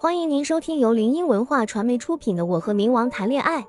欢迎您收听由林音文化传媒出品的《我和冥王谈恋爱》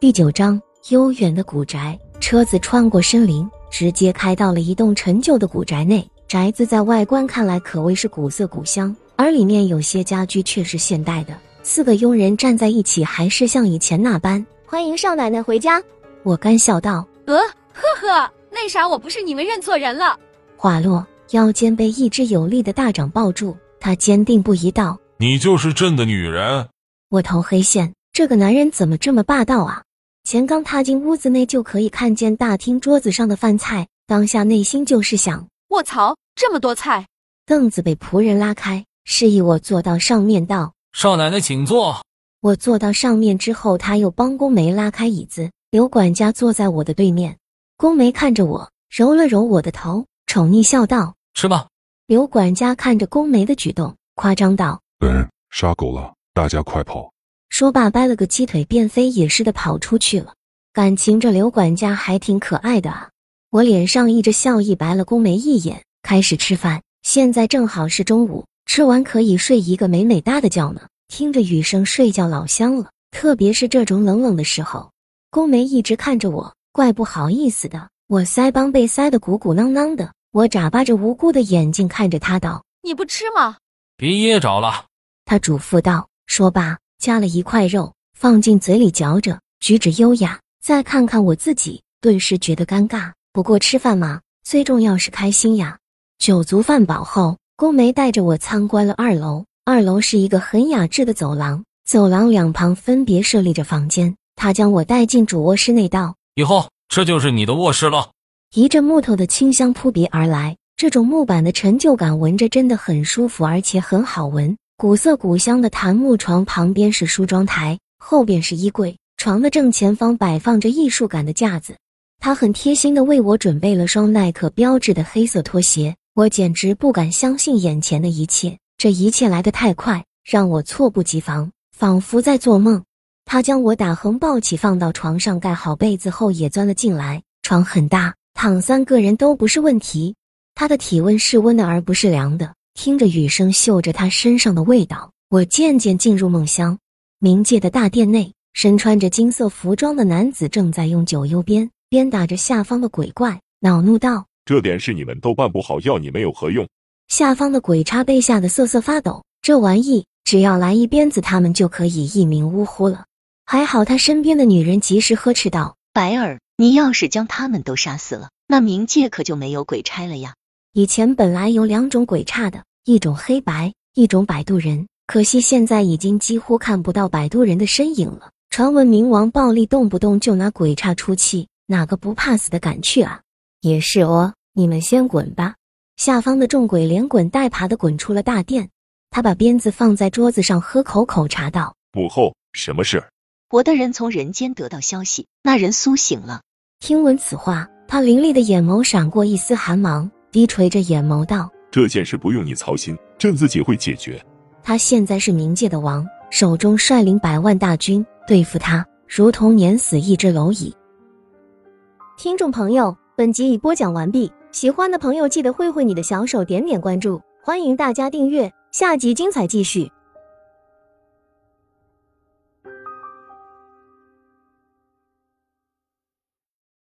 第九章。悠远的古宅，车子穿过森林，直接开到了一栋陈旧的古宅内。宅子在外观看来可谓是古色古香，而里面有些家居却是现代的。四个佣人站在一起，还是像以前那般欢迎少奶奶回家。我干笑道：“呃，呵呵，那啥，我不是你们认错人了。”话落，腰间被一只有力的大掌抱住，他坚定不移道：“你就是朕的女人。”我头黑线，这个男人怎么这么霸道啊？钱刚踏进屋子内，就可以看见大厅桌子上的饭菜，当下内心就是想：卧槽，这么多菜！凳子被仆人拉开，示意我坐到上面，道：“少奶奶请坐。”我坐到上面之后，他又帮宫梅拉开椅子，刘管家坐在我的对面。宫梅看着我，揉了揉我的头，宠溺笑道：“吃吧。”刘管家看着宫梅的举动，夸张道：“嗯，杀狗了，大家快跑！”说罢，掰了个鸡腿，便飞也似的跑出去了。感情这刘管家还挺可爱的啊！我脸上溢着笑意，白了宫梅一眼，开始吃饭。现在正好是中午，吃完可以睡一个美美哒的觉呢。听着雨声睡觉老香了，特别是这种冷冷的时候。宫梅一直看着我，怪不好意思的。我腮帮被塞得鼓鼓囊囊的，我眨巴着无辜的眼睛看着他道：“你不吃吗？别噎着了。”他嘱咐道。说罢。夹了一块肉放进嘴里嚼着，举止优雅。再看看我自己，顿时觉得尴尬。不过吃饭嘛，最重要是开心呀。酒足饭饱后，宫梅带着我参观了二楼。二楼是一个很雅致的走廊，走廊两旁分别设立着房间。他将我带进主卧室内，道：“以后这就是你的卧室了。”一阵木头的清香扑鼻而来，这种木板的陈旧感，闻着真的很舒服，而且很好闻。古色古香的檀木床旁边是梳妆台，后边是衣柜。床的正前方摆放着艺术感的架子，他很贴心的为我准备了双耐克标志的黑色拖鞋。我简直不敢相信眼前的一切，这一切来得太快，让我猝不及防，仿佛在做梦。他将我打横抱起，放到床上，盖好被子后也钻了进来。床很大，躺三个人都不是问题。他的体温是温的，而不是凉的。听着雨声，嗅着他身上的味道，我渐渐进入梦乡。冥界的大殿内，身穿着金色服装的男子正在用九幽鞭鞭打着下方的鬼怪，恼怒道：“这点事你们都办不好，要你们有何用？”下方的鬼差被吓得瑟瑟发抖。这玩意只要来一鞭子，他们就可以一命呜呼了。还好他身边的女人及时呵斥道：“白儿，你要是将他们都杀死了，那冥界可就没有鬼差了呀。”以前本来有两种鬼差的，一种黑白，一种摆渡人。可惜现在已经几乎看不到摆渡人的身影了。传闻冥王暴力，动不动就拿鬼差出气，哪个不怕死的敢去啊？也是哦，你们先滚吧。下方的众鬼连滚带爬的滚出了大殿。他把鞭子放在桌子上，喝口口茶道：“母后，什么事？我的人从人间得到消息，那人苏醒了。”听闻此话，他凌厉的眼眸闪过一丝寒芒。低垂着眼眸道：“这件事不用你操心，朕自己会解决。他现在是冥界的王，手中率领百万大军对付他，如同碾死一只蝼蚁。”听众朋友，本集已播讲完毕，喜欢的朋友记得挥挥你的小手，点点关注，欢迎大家订阅，下集精彩继续。